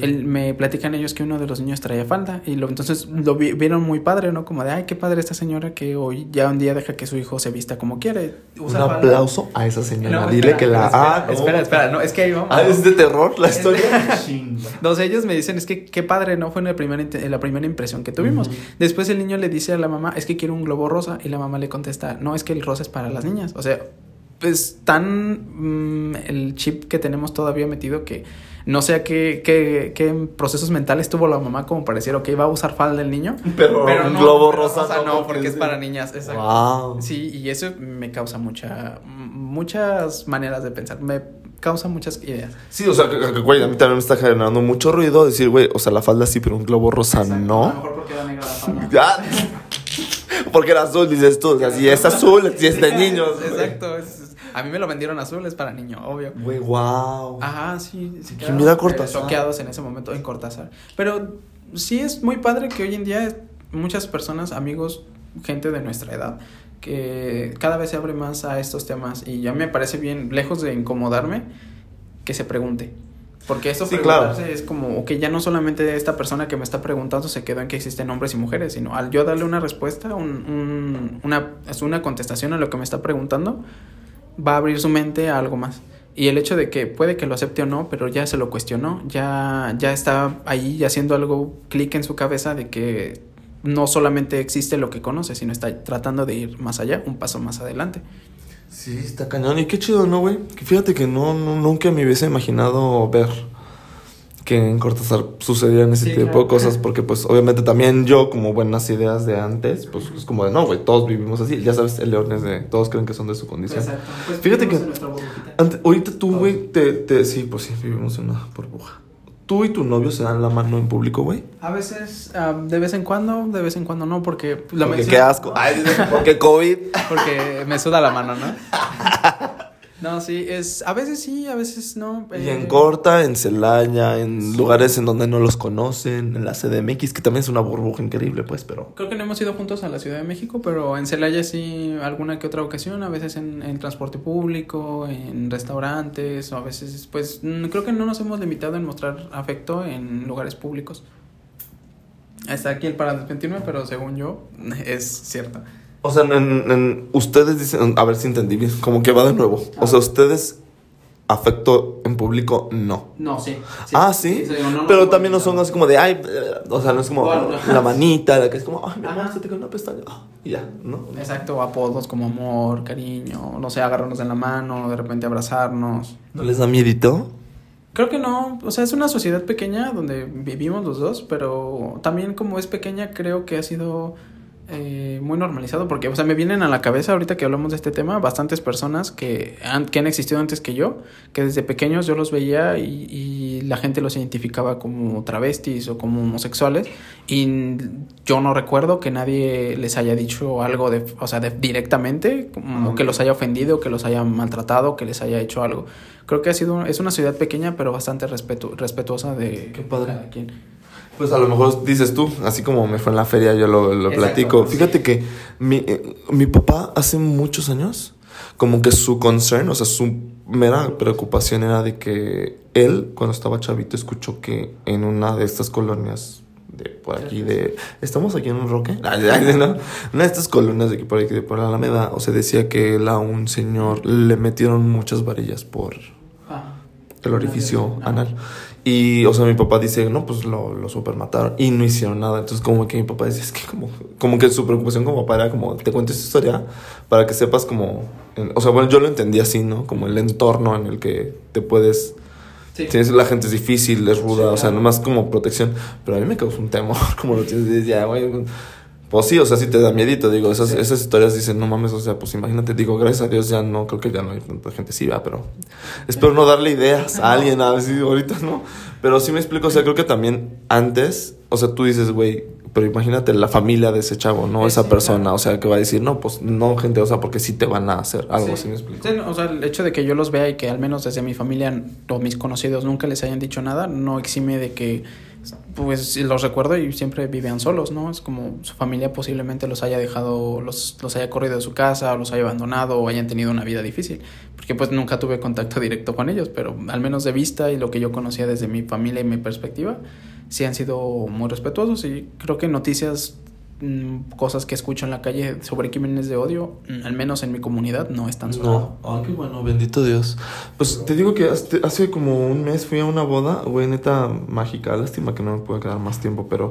Él, me platican ellos que uno de los niños traía falda y lo, entonces lo vi- vieron muy padre, ¿no? Como de, ay, qué padre esta señora que hoy ya un día deja que su hijo se vista como quiere. Un usa falda". aplauso a esa señora. No, Dile espera, que la. espera, ah, no. espera, espera, no, es que ahí vamos. Ah, es de terror la historia. Sé, ellos me dicen, es que qué padre, ¿no? Fue en la primera, en la primera impresión que tuvimos. Después el niño le dice a la mamá, es que quiero un globo rosa. Y la mamá le contesta, no, es que el rosa es para las niñas. O sea, pues tan mm, el chip que tenemos todavía metido que no sé a qué, qué, qué procesos mentales tuvo la mamá como para decir, ok, va a usar falda el niño. Pero, Pero un no, globo pero rosa. rosa no, porque es para niñas. Exacto. Wow. Sí, y eso me causa mucha, muchas maneras de pensar. Me causa muchas ideas. Sí, o sea, que, que, güey, a mí también me está generando mucho ruido decir, güey, o sea, la falda sí, pero un globo rosa A lo no. mejor porque era negra la falda. Ya. Porque era azul, dices tú. O sea, si es azul, si es de niños. Exacto. es- a mí me lo vendieron azul, es para niño, obvio. Güey, wow. Ajá, sí. sí ¿Quién mira Cortázar? Choqueados en ese momento en Cortázar. Pero sí es muy padre que hoy en día muchas personas, amigos, gente de nuestra edad, que cada vez se abre más a estos temas y ya me parece bien, lejos de incomodarme, que se pregunte. Porque esto Sí, preguntarse claro. es como que ya no solamente esta persona que me está preguntando se quedó en que existen hombres y mujeres, sino al yo darle una respuesta, un, un- una, es una contestación a lo que me está preguntando, va a abrir su mente a algo más. Y el hecho de que puede que lo acepte o no, pero ya se lo cuestionó, ya, ya está ahí haciendo algo clic en su cabeza de que no solamente existe lo que conoce, sino está tratando de ir más allá, un paso más adelante. Sí, está cañón. Y qué chido, ¿no, güey? Fíjate que no, nunca me hubiese imaginado ver que en Cortázar sucedían ese Sí, tipo claro. de cosas. Porque, pues, obviamente también yo, como buenas ideas de antes, pues es como de, no, güey, todos vivimos así. Ya sabes, el león es de, todos creen que son de su condición. Pues Fíjate que- en nuestra burbujita. Ante- ahorita tú, güey, te, te, sí, pues sí, vivimos en una burbuja. ¿Tú y tu novio se dan la mano en público, güey? A veces, ah, de vez en cuando, de vez en cuando no, porque la Porque qué asco. Ay, porque COVID. Porque me suda la mano, ¿no? No, sí, es. A veces sí, a veces no. Y eh, en Corta, en Celaya, en lugares en donde no los conocen, en la CDMX, que también es una burbuja increíble, pues, pero... Creo que no hemos ido juntos a la Ciudad de México, pero en Celaya sí, alguna que otra ocasión, a veces en, en transporte público, en restaurantes, o a veces, pues, creo que no nos hemos limitado en mostrar afecto en lugares públicos. Está aquí el para desmentirme, pero según yo, es cierto. O sea, en, en- ustedes dicen, a ver si entendí bien, como que va de nuevo. O sea, ustedes afecto en público no. No, sí. ah, sí. Pero también no son así como de, ay, o sea, no es como Bueno, la manita, la que es como, ay, mi amor, se te quedó una pestaña. Ah, y ya, ¿no? Exacto, apodos como amor, cariño, no sé, agarrarnos en la mano, de repente abrazarnos. ¿No les da miedito? Creo que no, o sea, es una sociedad pequeña donde vivimos los dos, pero también como es pequeña creo que ha sido eh, muy normalizado porque, o sea, me vienen a la cabeza ahorita que hablamos de este tema bastantes personas que han, que han existido antes que yo, que desde pequeños yo los veía y, y la gente los identificaba como travestis o como homosexuales y yo no recuerdo que nadie les haya dicho algo de, o sea, de, directamente, como que los haya ofendido, que los haya maltratado, que les haya hecho algo. Creo que ha sido, es una ciudad pequeña, pero bastante respetu- respetuosa de Qué padre. cada quien. Pues a lo mejor dices tú, así como me fue en la feria, yo lo, lo platico. Fíjate que mi, eh, mi papá hace muchos años, como que su concern, o sea, su mera preocupación era de que él, cuando estaba chavito, escuchó que en una de estas colonias de por aquí de... ¿Estamos aquí en un roque? No. Una de estas colonias de aquí por aquí, de por la Alameda, o sea, decía que él a un señor le metieron muchas varillas por Ah, el orificio anal. Y, o sea, mi papá dice, no, pues lo, lo super mataron. Y no hicieron nada. Entonces, como que mi papá dice, es que como, como que su preocupación como papá era como, te cuento esta historia para que sepas como, en- o sea, bueno, yo lo entendí así, ¿no? Como el entorno en el que te puedes... sí. Tienes, la gente es difícil, es ruda, Sí, o sea, claro. nomás como protección. Pero a mí me causa un temor, como lo tienes, ya, güey. Pues sí, o sea, sí te da miedito, digo, esas, Sí. esas historias dicen, no mames, o sea, pues imagínate, digo, gracias a Dios ya no, creo que ya no hay tanta gente sí, va, pero espero no darle ideas a alguien, a ver si ahorita no, pero sí me explico, o sea, creo que también antes, o sea, tú dices, güey, pero imagínate la familia de ese chavo, ¿no? Sí, Esa sí, persona, claro. o sea, que va a decir, no, pues no, gente, o sea, porque sí te van a hacer algo, Sí. así me explico. Sí, no, o sea, el hecho de que yo los vea y que al menos desde mi familia o mis conocidos nunca les hayan dicho nada, no exime de que pues los recuerdo y siempre vivían solos, ¿no? Es como su familia posiblemente los haya dejado, los, los haya corrido de su casa, o los haya abandonado o hayan tenido una vida difícil. Porque pues nunca tuve contacto directo con ellos, pero al menos de vista y lo que yo conocía desde mi familia y mi perspectiva, sí han sido muy respetuosos y creo que noticias cosas que escucho en la calle sobre crímenes de odio, mm, al menos en mi comunidad, no están sonado. No, qué bueno, bendito Dios. Pues te digo que hace, hace como un mes fui a una boda, güey, neta mágica. Lástima que no me pude quedar más tiempo, pero.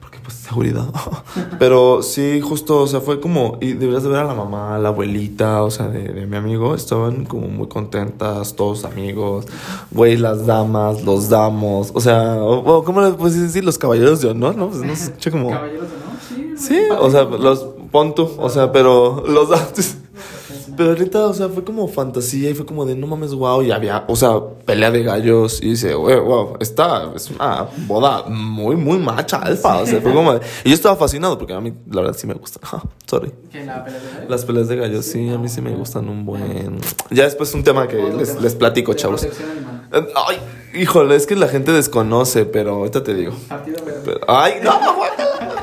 Porque, pues, seguridad. pero sí, justo, o sea, fue como. Y deberías de ver a la mamá, a la abuelita, o sea, de, de mi amigo. Estaban como muy contentas, todos amigos. Güey, las damas, los damos. O sea, o- o, ¿cómo le puedes decir? Los caballeros de honor, ¿no? Pues no se escucha como. Caballeros de honor, sí. O sea, los pon tú, o sea, pero los Pero ahorita, o sea, fue como fantasía y fue como de no mames, wow, y había, o sea, pelea de gallos y dice, wow, esta es una boda muy, muy macha, alfa, o sea, fue como de, y yo estaba fascinado porque a mí, la verdad, sí me gusta, sorry. ¿Que la pelea de gallos? Las peleas de gallos, sí, a mí sí me gustan un buen. Ya después un tema que les, les platico, chavos. Ay, híjole, es que la gente desconoce, pero ahorita te digo. Partido. Pero- ay, no, guácala.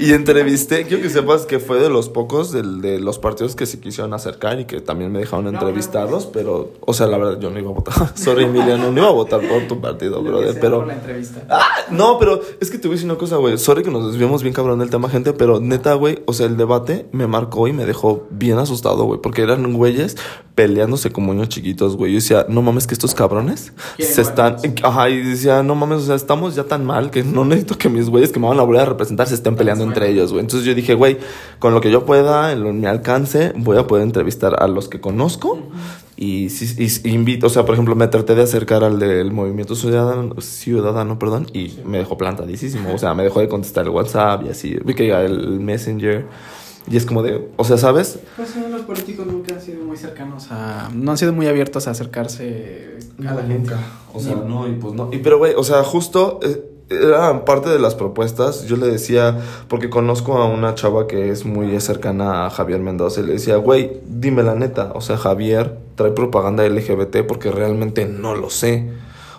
Y entrevisté, quiero que sepas que fue de los pocos del- de, los partidos que se quisieron acercar y que también me dejaron entrevistarlos, pero, o sea, la verdad, yo no iba a votar. Sorry, Emiliano, no iba a votar por tu partido, brother, pero... por la entrevista. Ah, no, pero es que te voy a decir una cosa, güey. Sorry que nos desviamos bien cabrón del tema, gente, pero neta, güey, o sea, el debate me marcó y me dejó bien asustado, güey, porque eran güeyes peleándose como niños chiquitos, güey. Yo decía, no mames, que estos cabrones se están. Ajá, y decía, no mames, o sea, estamos ya tan mal que no necesito que mis güeyes que me van a volver a representar se estén peleando entre ellos, güey. Entonces yo dije, güey, con lo que yo pueda, en lo- en mi alcance, voy a poder entrevistar a los que conozco. Y, y- y invito, o sea, por ejemplo, me traté de acercar al del movimiento ciudadano, ciudadano perdón, y me dejó plantadísimo. O sea, me dejó de contestar el WhatsApp y así. Vi que el Messenger. Y es como de, o sea, ¿sabes? Pues los políticos nunca han sido muy cercanos a... No han sido muy abiertos a acercarse a la gente. O sea, no, y pues no. Y pero, güey, o sea, justo eh, era parte de las propuestas. Yo le decía, porque conozco a una chava que es muy cercana a Javier Mendoza, y le decía, güey, dime la neta. O sea, Javier trae propaganda LGBT porque realmente no lo sé.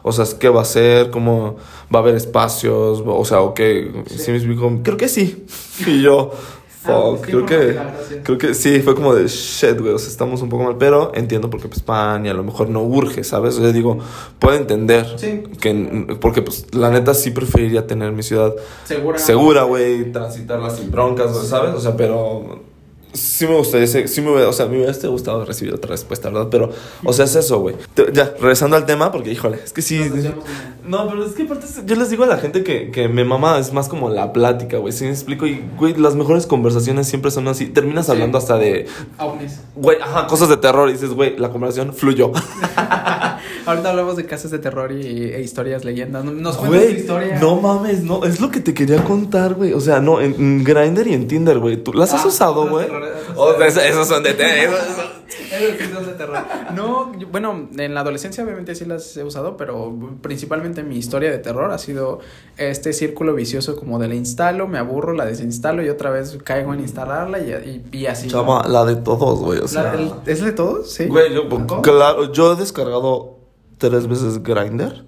O sea, ¿qué va a hacer? ¿Cómo va a haber espacios? O sea, ¿o qué? Sí. Sí me explico. Creo que sí. Y yo, fuck, pues, creo que... Creo que sí, fue como de shit, güey. O sea, estamos un poco mal, pero entiendo porque pues pan y a lo mejor no urge, ¿sabes? O sea, digo, puedo entender Sí. que, porque pues la neta sí preferiría tener mi ciudad Segura. segura, güey, transitarla sin broncas, ¿sabes? O sea, pero sí me gustaría, sí me hubiera, o sea, me hubiera gustado recibir otra respuesta, ¿verdad? Pero, o sea, es eso, güey. Ya, regresando al tema, porque híjole, es que sí. No, pero es que aparte yo les digo a la gente que, que me mama es más como la plática, güey. Si me explico, y güey, las mejores conversaciones siempre son así. Terminas Sí. hablando hasta de, güey, ajá, cosas de terror. Y dices, güey, la conversación fluyó. Ahorita hablamos de casas de terror y, e historias, leyendas. ¿Nos cuentas tu historia? no mames, no, es lo que te quería contar, güey. O sea, no, en, en Grindr y en Tinder, güey. ¿Tú las has Ah, usado, güey? esos- O sea, esos, esos son de te- esos- son de terror. No, yo- bueno, en la adolescencia obviamente sí las he usado, pero principalmente mi historia de terror ha sido este círculo vicioso como de la instalo, me aburro, la desinstalo y otra vez caigo en instalarla y, y, y así. ¿no? Chava, la de todos, güey. O sea, La- el- ¿Es de todos? Sí. Güey, yo, claro, yo he descargado tres veces Grindr.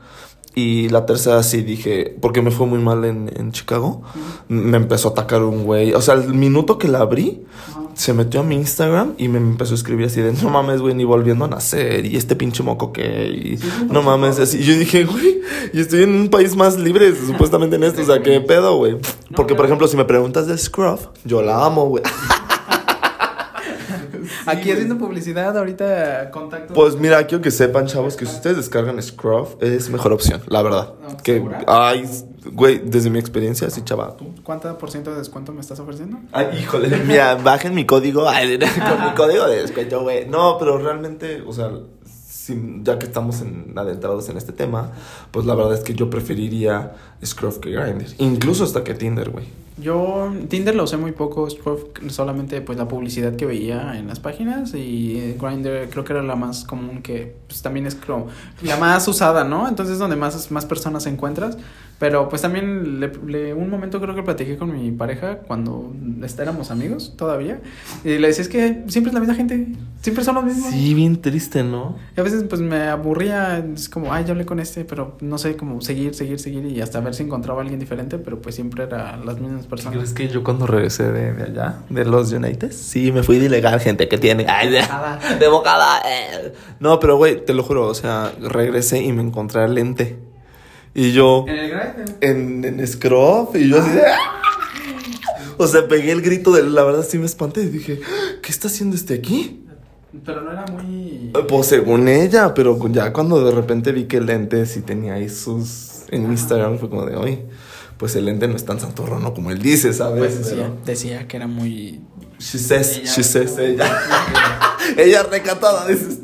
Y la tercera sí dije, porque me fue muy mal en, en Chicago, me empezó a atacar un güey. O sea, el minuto que la abrí, Ajá. se metió a mi Instagram y me empezó a escribir así de, no mames, güey, ni volviendo a nacer. Y este pinche moco que... Y, Sí, no mames, así. Y yo dije, güey, y estoy en un país más libre supuestamente en esto. O sea, ¿qué pedo, güey? Porque, por ejemplo, si me preguntas de Scruff, yo la amo, güey. Aquí haciendo publicidad, ahorita contacto. Pues mira, quiero que sepan, chavos, que si ustedes descargan Scruff, es mejor opción, la verdad. No, Que, ¿segura? ay, güey, desde mi experiencia, sí, chaval. ¿Cuánto por ciento de descuento me estás ofreciendo? Ay, híjole, mira, bajen mi código, ay, con mi código de descuento, güey. No, pero realmente, o sea, ya que estamos en- adentrados en este tema, pues la verdad es que yo preferiría Scruff que Grindr. Incluso hasta que Tinder, güey. Yo Tinder lo usé muy poco, solamente pues la publicidad que veía en las páginas y Grindr creo que era la más común que pues también es como la más usada, ¿no? Entonces es donde más, más personas encuentras. Pero pues también le, le- un momento creo que platiqué con mi pareja cuando éramos amigos todavía y le decía es que siempre es la misma gente, siempre son los mismos. Sí, bien triste, ¿no? Y a veces pues me aburría, es como, ay, ya hablé con este, pero no sé, como seguir, seguir, seguir y hasta ver si encontraba a alguien diferente, pero pues siempre era las mismas personas. ¿Crees que yo cuando regresé de, de allá, de los United? Sí, me fui de ilegal, gente que tiene. Ay, de, de bocada. eh. No, pero güey, te lo juro, o sea, regresé y me encontré al lente. Y yo En el en, en Scruff y yo así de. O sea, pegué el grito de la verdad sí me espanté y dije, ¿qué está haciendo este aquí? Pero no era muy... Pues según ella, pero ya cuando de repente vi que el lente sí tenía ahí sus en Instagram fue como de, oye, pues el lente no es tan santurrón como él dice, ¿sabes? Pues decía, Pero- decía que era muy... She says, Ella- she says, ella. ella recatada, dices.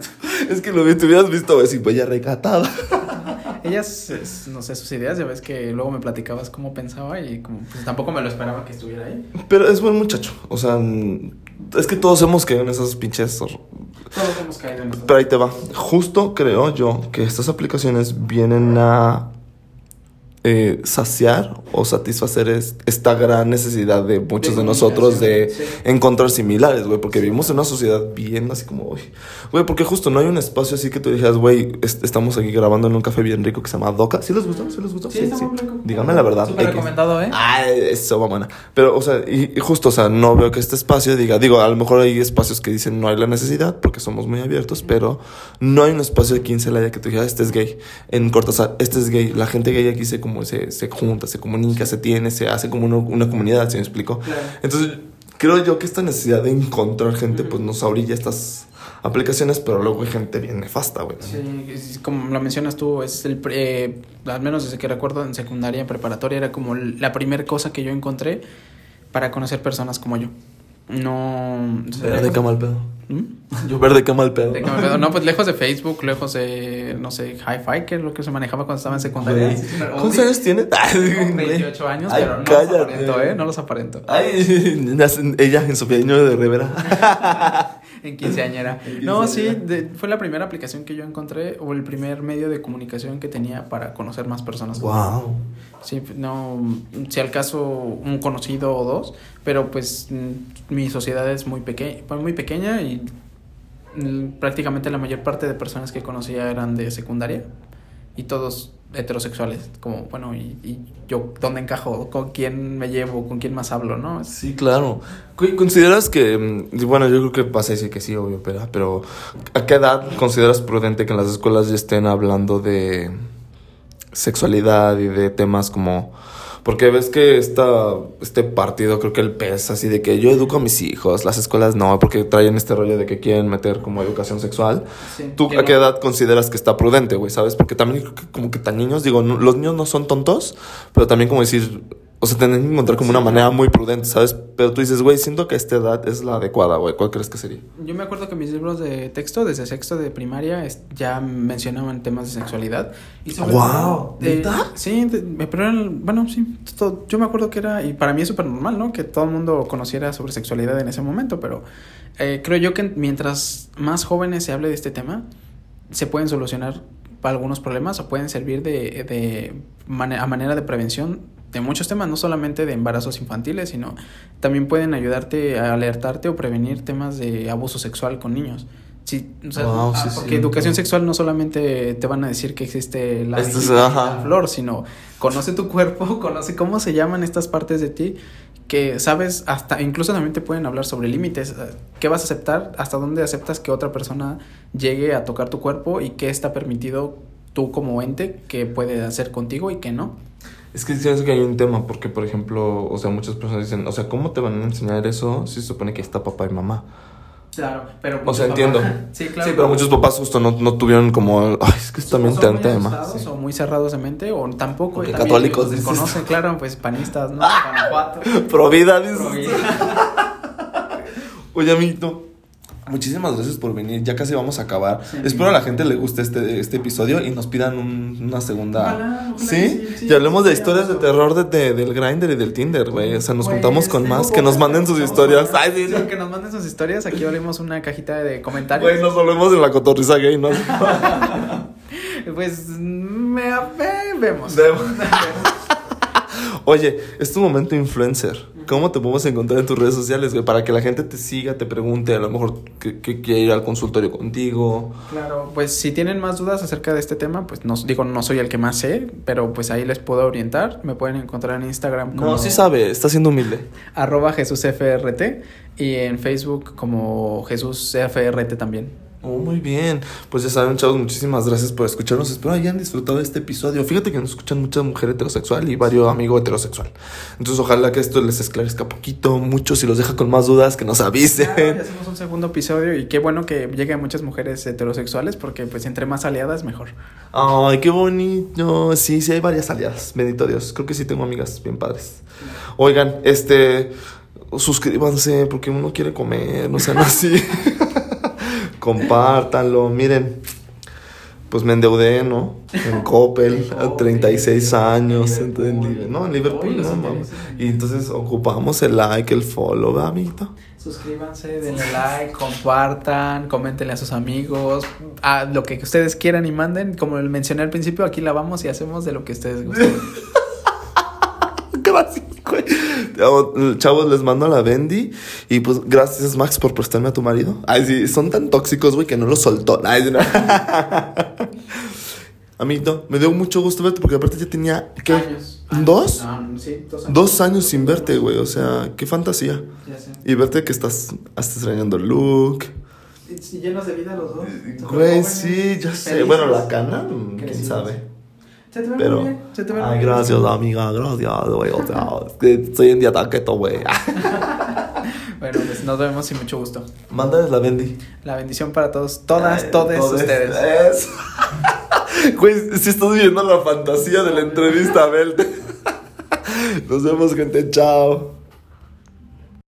Es que lo vi- te hubieras visto así, pues ella recatada. Ellas, es- no sé, sus ideas, ya ves que luego me platicabas cómo pensaba y como, pues tampoco me lo esperaba que estuviera ahí. Pero es buen muchacho. O sea, es que todos hemos caído en esas pinches. Todos hemos caído en eso. Pero ahí te va. Justo creo yo que estas aplicaciones vienen a eh, saciar o satisfacer es- esta gran necesidad de muchos de, De nosotros de sí. encontrar similares, güey, porque vivimos en una sociedad bien así como, güey, porque justo no hay un espacio así que tú dijeras, güey, est- estamos aquí grabando en un café bien rico que se llama Doca. ¿Sí les gustó? ¿Sí les gustó? Sí, muy rico. Dígame la verdad. Súper recomendado, ¿eh? Ay, eso va buena. Pero, o sea, y, y justo, o sea, no veo que este espacio diga, digo, a lo mejor hay espacios que dicen no hay la necesidad porque somos muy abiertos, pero no hay un espacio aquí en Celaya que tú digas, este es gay. En Cortázar, este es gay. La gente gay aquí se, como, se, se junta, se comunica, se tiene, se hace como una, una comunidad, ¿se me explico? Claro. Entonces, creo yo que esta necesidad de encontrar gente, pues nos orilla estas aplicaciones, pero luego hay gente bien nefasta, güey. Sí, como lo mencionas tú, es el, eh, al menos desde que recuerdo en secundaria, en preparatoria, era como la primera cosa que yo encontré para conocer personas como yo. No... Verde, qué mal pedo. ¿Mm? Yo verde, qué mal pedo. No, pues lejos de Facebook, lejos de, no sé, Hi-Fi, que es lo que se manejaba cuando estaba en secundaria. ¿Cuántos años tiene? Tengo 28 años, Ay, pero no cállate. los aparento, ¿eh? No los aparento. Ay, ella en Sofía Niño de Rivera. En quinceañera. En No, sí, de- fue la primera aplicación que yo encontré o el primer medio de comunicación que tenía para conocer más personas. wow. Sí, no, si al caso un conocido o dos, pero pues mm, mi sociedad es muy pequeña, muy pequeña y mm, prácticamente la mayor parte de personas que conocía eran de secundaria y todos heterosexuales, como bueno, y, y yo dónde encajo, con quién me llevo, con quién más hablo, ¿no? Sí, claro. ¿Consideras que, mm, bueno, yo creo que vas a decir que sí, obvio, pero, pero ¿a qué edad consideras prudente que en las escuelas ya estén hablando de sexualidad y de temas como... Porque ves que esta, este partido, creo que el PES, así de que yo educo a mis hijos, las escuelas no, porque traen este rollo de que quieren meter como educación sexual. Sí, ¿Tú a no- qué edad consideras que está prudente, güey? ¿Sabes? Porque también creo que como que tan niños, digo, no- los niños no son tontos, pero también como decir, o sea, tienen que encontrar como Sí, una manera muy prudente, ¿sabes? Pero tú dices, güey, siento que esta edad es la adecuada, güey. ¿Cuál crees que sería? Yo me acuerdo que mis libros de texto, desde sexto de primaria, es- ya mencionaban temas de sexualidad. Eh, ¿Neta? sí, de- pero eran- bueno, sí. todo- yo me acuerdo que era, y para mí es súper normal, ¿no? Que todo el mundo conociera sobre sexualidad en ese momento, pero eh, creo yo que mientras más jóvenes se hable de este tema, se pueden solucionar algunos problemas o pueden servir de, de mane- a manera de prevención de muchos temas, no solamente de embarazos infantiles, sino también pueden ayudarte a alertarte o prevenir temas de abuso sexual con niños. Sí, o sea, Wow, ah, sí, porque sí. educación sexual no solamente te van a decir que existe la, Esto es- y la flor, sino conoce tu cuerpo, conoce cómo se llaman estas partes de ti, que sabes hasta, incluso también te pueden hablar sobre límites, eh, qué vas a aceptar, hasta dónde aceptas que otra persona llegue a tocar tu cuerpo y qué está permitido tú como ente que puede hacer contigo y qué no. Es que siento que hay un tema, porque, por ejemplo, o sea, muchas personas dicen, o sea, ¿cómo te van a enseñar eso si se supone que está papá y mamá? Claro, pero O sea, entiendo. Sí, claro. Sí, pero muchos papás justo no, no tuvieron como, ay, es que es también tan tema. Sí. O muy cerrados de mente, o tampoco. También católicos, desconocen, claro, pues panistas, ¿no? Guanajuato. Provida, dices. Oye, amiguito, Muchísimas gracias por venir. Ya casi vamos a acabar. Sí. Espero a la gente le guste este, este episodio y nos pidan un- una segunda. Ojalá ¿Sí? sí, y hablemos de historias de terror de, de- del Grindr y del Tinder, güey. O sea, nos Pues, juntamos con más. Que nos manden sus historias. Ay, sí, que nos manden sus historias. Aquí abrimos una cajita de comentarios. Güey, nos volvemos en la cotorriza gay, ¿no? Pues me, me- vemos. Vemos. Oye, es tu momento influencer. ¿Cómo te podemos encontrar en tus redes sociales, güey? Para que la gente te siga, te pregunte, a lo mejor que, que quiere ir al consultorio contigo. Claro, pues si tienen más dudas acerca de este tema, pues no digo, no soy el que más sé, pero pues ahí les puedo orientar. Me pueden encontrar en Instagram como No, sí sabe, está siendo humilde. arroba JesusFRT y en Facebook como JesusFRT también. Oh, muy bien. Pues ya saben, chavos, muchísimas gracias por escucharnos. Espero hayan disfrutado de este episodio. Fíjate que nos escuchan mucha mujer heterosexual y varios amigos heterosexual. Entonces, ojalá que esto les esclarezca poquito, mucho. Si los deja con más dudas, que nos Claro, avisen. hacemos un segundo episodio y qué bueno que lleguen muchas mujeres heterosexuales porque pues entre más aliadas mejor. Ay, qué bonito. Sí, sí, hay varias aliadas. Bendito Dios. Creo que sí tengo amigas bien padres. Oigan, este. Suscríbanse porque uno quiere comer, no sean así. Compártanlo. Miren, pues me endeudé, ¿no? En Coppel, a 36 años. En Liverpool. no, en Liverpool, no. Y entonces ocupamos el like, el follow, ¿verdad, amiguito? Suscríbanse, denle like, compartan, coméntenle a sus amigos, a lo que ustedes quieran y manden. Como mencioné al principio, aquí la vamos y hacemos de lo que ustedes gusten. Chavos, les mando a la Bendy. Y pues, gracias, Max, por prestarme a tu marido. Ay, sí, son tan tóxicos, güey, que no los soltó. Ay, sí, no. Amiguito, me dio mucho gusto verte porque aparte ya tenía. ¿Qué? Años. ¿Dos? No, sí, dos años. Dos años sin verte, güey. O sea, qué fantasía. Ya sé. Y verte que estás hasta extrañando el look. Llenos de vida los dos. Güey, sí, ya sé. Bueno, la cana, mm, quién sabe. Se te ve Pero. muy bien. Se te ve muy Ay, bien. gracias, amiga, gracias, güey. O sea, es que estoy en dieta keto, güey. Bueno, pues nos vemos y mucho gusto. Mándales la Bendy. La bendición para todos, todas, todos todes. ustedes. Güey, si estás viendo la fantasía de la entrevista, Abel. Nos vemos, gente. Chao.